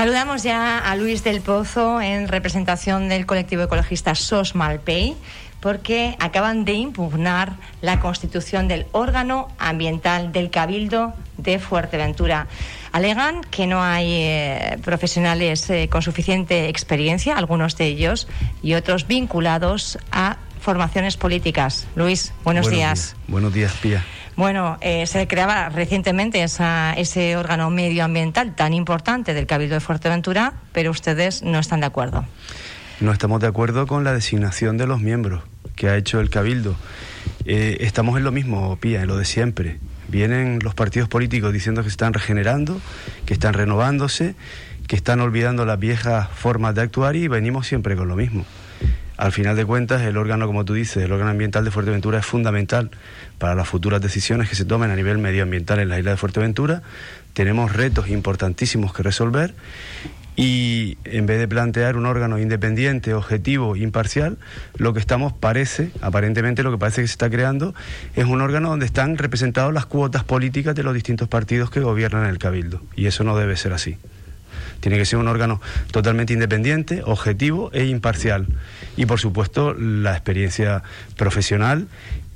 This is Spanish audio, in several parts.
Saludamos ya a Luis del Pozo en representación del colectivo ecologista SOS Malpey porque acaban de impugnar la constitución del órgano ambiental del Cabildo de Fuerteventura. Alegan que no hay eh, profesionales eh, con suficiente experiencia, algunos de ellos, y otros vinculados a formaciones políticas. Luis, buenos, días. Buenos días, Pía. Bueno, eh, se creaba recientemente ese órgano medioambiental tan importante del Cabildo de Fuerteventura, pero ustedes no están de acuerdo. No estamos de acuerdo con la designación de los miembros que ha hecho el Cabildo. Eh, estamos en lo mismo, Pía, en lo de siempre. Vienen los partidos políticos diciendo que se están regenerando, que están renovándose, que están olvidando las viejas formas de actuar y venimos siempre con lo mismo. Al final de cuentas, el órgano, como tú dices, el órgano ambiental de Fuerteventura es fundamental para las futuras decisiones que se tomen a nivel medioambiental en la isla de Fuerteventura. Tenemos retos importantísimos que resolver y en vez de plantear un órgano independiente, objetivo, imparcial, lo que estamos parece, aparentemente lo que parece que se está creando, es un órgano donde están representadas las cuotas políticas de los distintos partidos que gobiernan el Cabildo. Y eso no debe ser así. Tiene que ser un órgano totalmente independiente, objetivo e imparcial. Y por supuesto la experiencia profesional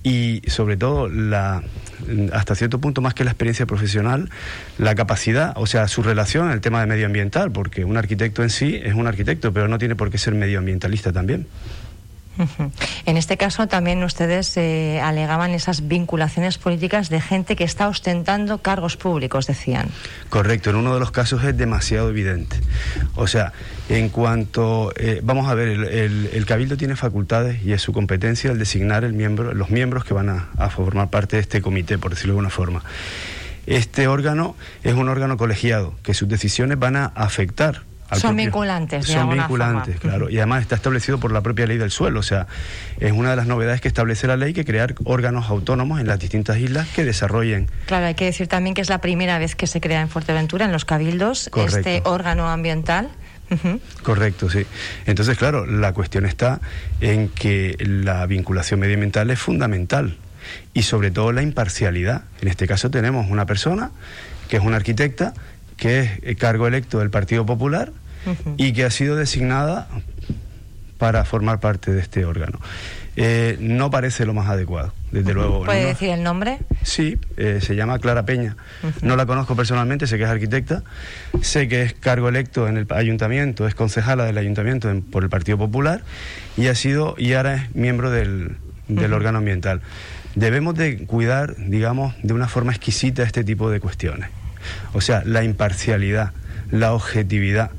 y sobre todo la hasta cierto punto más que la experiencia profesional, la capacidad, o sea, su relación en el tema de medioambiental, porque un arquitecto en sí es un arquitecto, pero no tiene por qué ser medioambientalista también. En este caso también ustedes eh, alegaban esas vinculaciones políticas de gente que está ostentando cargos públicos, decían. Correcto, en uno de los casos es demasiado evidente. O sea, en cuanto, eh, vamos a ver, el, Cabildo tiene facultades y es su competencia el designar el miembro, los miembros que van a, a formar parte de este comité, por decirlo de alguna forma. Este órgano es un órgano colegiado, que sus decisiones van a afectar son vinculantes. son vinculantes, claro. Y además está establecido por la propia ley del suelo. O sea, es una de las novedades que establece la ley que crear órganos autónomos en las distintas islas que desarrollen. Claro, hay que decir también que es la primera vez que se crea en Fuerteventura, en los cabildos, este órgano ambiental. Correcto, sí. Entonces, claro, la cuestión está en que la vinculación medioambiental es fundamental y sobre todo la imparcialidad. En este caso tenemos una persona que es una arquitecta que es cargo electo del Partido Popular y que ha sido designada para formar parte de este órgano. Eh, no parece lo más adecuado, desde luego. ¿Puede decir el nombre? Sí, eh, se llama Clara Peña. No la conozco personalmente, sé que es arquitecta, sé que es cargo electo en el ayuntamiento, es concejala del ayuntamiento por el Partido Popular y ha sido y ahora es miembro del, del órgano ambiental. Debemos de cuidar, digamos, de una forma exquisita este tipo de cuestiones. O sea, la imparcialidad, la objetividad,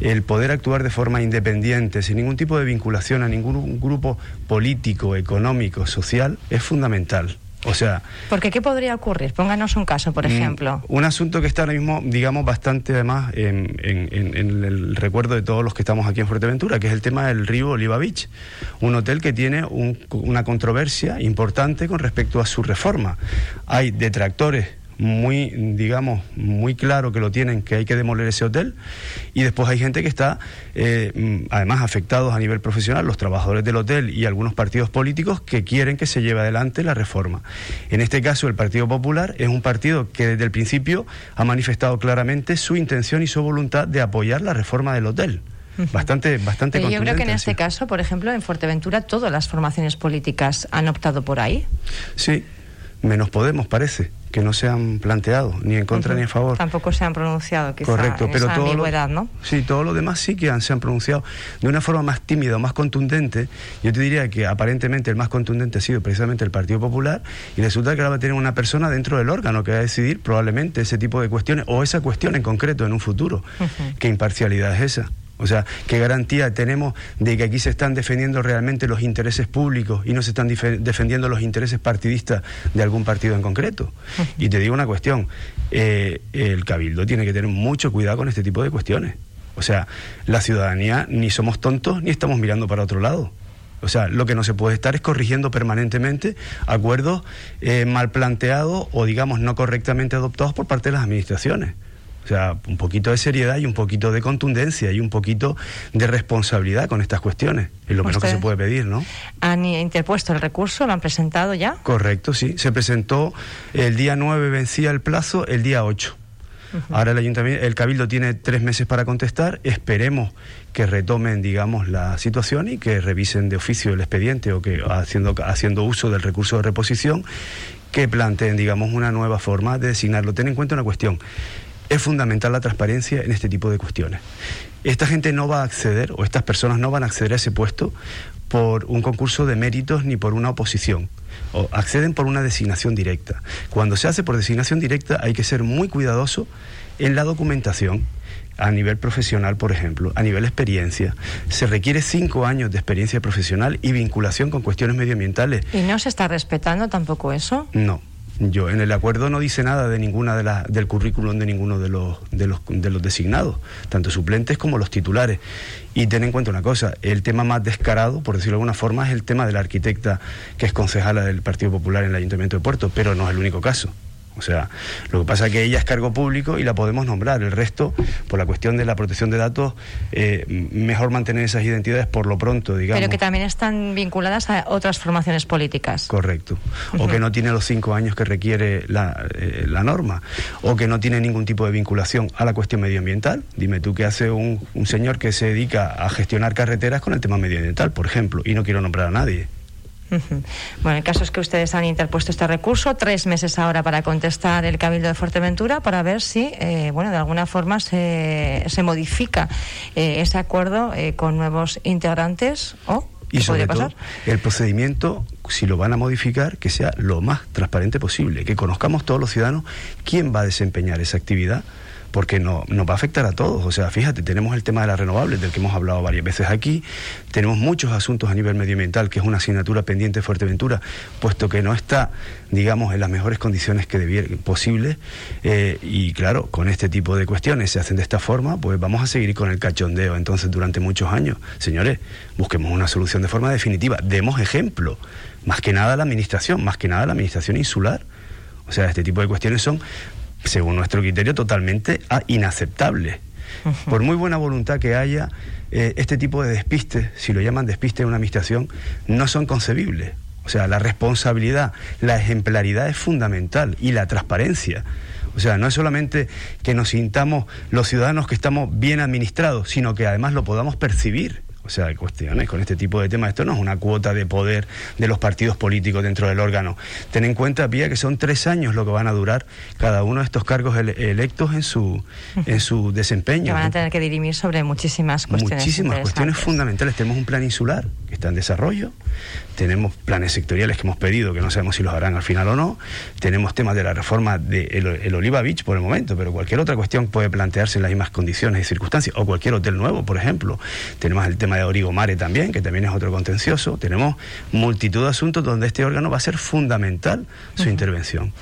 el poder actuar de forma independiente, sin ningún tipo de vinculación a ningún grupo político, económico, social, es fundamental. O sea. Porque ¿qué podría ocurrir? Pónganos un caso, por mm, ejemplo. Un asunto que está ahora mismo, digamos, bastante además en, el recuerdo de todos los que estamos aquí en Fuerteventura, que es el tema del río Oliva Beach. Un hotel que tiene una controversia importante con respecto a su reforma. Hay detractores muy, digamos, muy claro que lo tienen, que hay que demoler ese hotel. Y después hay gente que está, eh, mm, además, afectados a nivel profesional, los trabajadores del hotel y algunos partidos políticos que quieren que se lleve adelante la reforma. En este caso, el Partido Popular es un partido que desde el principio ha manifestado claramente su intención y su voluntad de apoyar la reforma del hotel bastante bastante Pero yo creo que en este caso, por ejemplo, en Fuerteventura todas las formaciones políticas han optado por ahí. Sí, menos Podemos parece que no se han planteado, ni en contra ni en favor. Tampoco se han pronunciado, quizá, Correcto, pero esa todo lo, ¿no? Sí, todo lo demás sí que han, se han pronunciado de una forma más tímida o más contundente. Yo te diría que aparentemente el más contundente ha sido precisamente el Partido Popular y resulta que ahora va a tener una persona dentro del órgano que va a decidir probablemente ese tipo de cuestiones o esa cuestión en concreto en un futuro. ¿Qué imparcialidad es esa? O sea, ¿qué garantía tenemos de que aquí se están defendiendo realmente los intereses públicos y no se están defendiendo los intereses partidistas de algún partido en concreto? Y te digo una cuestión, eh, el Cabildo tiene que tener mucho cuidado con este tipo de cuestiones. O sea, la ciudadanía ni somos tontos ni estamos mirando para otro lado. O sea, lo que no se puede estar es corrigiendo permanentemente acuerdos eh, mal planteados o, digamos, no correctamente adoptados por parte de las administraciones. O sea, un poquito de seriedad y un poquito de contundencia y un poquito de responsabilidad con estas cuestiones. Es lo menos que se puede pedir, ¿no? ¿Han interpuesto el recurso? ¿Lo han presentado ya? Correcto, sí. Se presentó el día 9, vencía el plazo, el día 8. Ahora el ayuntamiento, el cabildo tiene tres meses para contestar. Esperemos que retomen, digamos, la situación y que revisen de oficio el expediente o que haciendo haciendo uso del recurso de reposición que planteen, digamos, una nueva forma de designarlo. Ten en cuenta una cuestión. Es fundamental la transparencia en este tipo de cuestiones. Esta gente no va a acceder, o estas personas no van a acceder a ese puesto por un concurso de méritos ni por una oposición. O acceden por una designación directa. Cuando se hace por designación directa hay que ser muy cuidadoso en la documentación a nivel profesional, por ejemplo, a nivel experiencia. Se requiere cinco años de experiencia profesional y vinculación con cuestiones medioambientales. ¿Y no se está respetando tampoco eso? No. Yo en el acuerdo no dice nada de ninguna de las del currículum de ninguno de los, de los de los designados, tanto suplentes como los titulares. Y ten en cuenta una cosa, el tema más descarado, por decirlo de alguna forma, es el tema de la arquitecta que es concejala del Partido Popular en el Ayuntamiento de Puerto, pero no es el único caso. O sea, lo que pasa es que ella es cargo público y la podemos nombrar. El resto, por la cuestión de la protección de datos, eh, mejor mantener esas identidades por lo pronto, digamos. Pero que también están vinculadas a otras formaciones políticas. Correcto. O que no tiene los cinco años que requiere la, eh, la, norma. O que no tiene ningún tipo de vinculación a la cuestión medioambiental. Dime tú qué hace un, un señor que se dedica a gestionar carreteras con el tema medioambiental, por ejemplo, y no quiero nombrar a nadie. Bueno, el caso es que ustedes han interpuesto este recurso, tres meses ahora para contestar el Cabildo de Fuerteventura para ver si, eh, bueno, de alguna forma se, se modifica eh, ese acuerdo eh, con nuevos integrantes o y sobre todo, el procedimiento, si lo van a modificar, que sea lo más transparente posible, que conozcamos todos los ciudadanos quién va a desempeñar esa actividad porque no, nos va a afectar a todos. O sea, fíjate, tenemos el tema de las renovables, del que hemos hablado varias veces aquí, tenemos muchos asuntos a nivel medioambiental, que es una asignatura pendiente de Fuerteventura, puesto que no está, digamos, en las mejores condiciones que debiera, posible. Eh, y claro, con este tipo de cuestiones se hacen de esta forma, pues vamos a seguir con el cachondeo entonces durante muchos años. Señores, busquemos una solución de forma definitiva, demos ejemplo, más que nada la administración, más que nada la administración insular. O sea, este tipo de cuestiones son según nuestro criterio, totalmente inaceptable. Por muy buena voluntad que haya, eh, este tipo de despistes, si lo llaman despiste en una administración, no son concebibles. O sea, la responsabilidad, la ejemplaridad es fundamental y la transparencia. O sea, no es solamente que nos sintamos los ciudadanos que estamos bien administrados, sino que además lo podamos percibir. O sea, hay cuestiones con este tipo de temas. Esto no es una cuota de poder de los partidos políticos dentro del órgano. Ten en cuenta, Pía, que son tres años lo que van a durar cada uno de estos cargos electos en su, en su desempeño. Que van a tener que dirimir sobre muchísimas cuestiones. Muchísimas cuestiones fundamentales. Tenemos un plan insular que está en desarrollo. Tenemos planes sectoriales que hemos pedido, que no sabemos si los harán al final o no. Tenemos temas de la reforma de el, Oliva Beach por el momento, pero cualquier otra cuestión puede plantearse en las mismas condiciones y circunstancias. O cualquier hotel nuevo, por ejemplo. Tenemos el tema de Origomare también, que también es otro contencioso. Tenemos multitud de asuntos donde este órgano va a ser fundamental su intervención.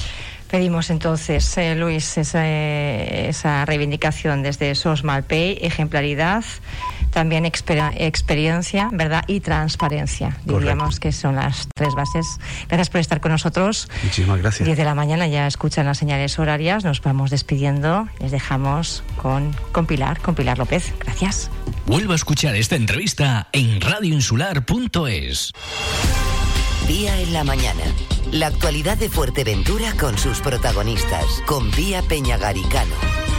Pedimos entonces, eh, Luis, esa, reivindicación desde SOS Malpay, ejemplaridad, también experiencia, ¿verdad? Y transparencia. Diríamos que son las tres bases. Gracias por estar con nosotros. Muchísimas gracias. 10 de la mañana ya escuchan las señales horarias. Nos vamos despidiendo. Les dejamos con, con Pilar, con Pilar López. Gracias. Vuelvo a escuchar esta entrevista en radioinsular.es. Día en la mañana. La actualidad de Fuerteventura con sus protagonistas, con Vía Peñagaricano.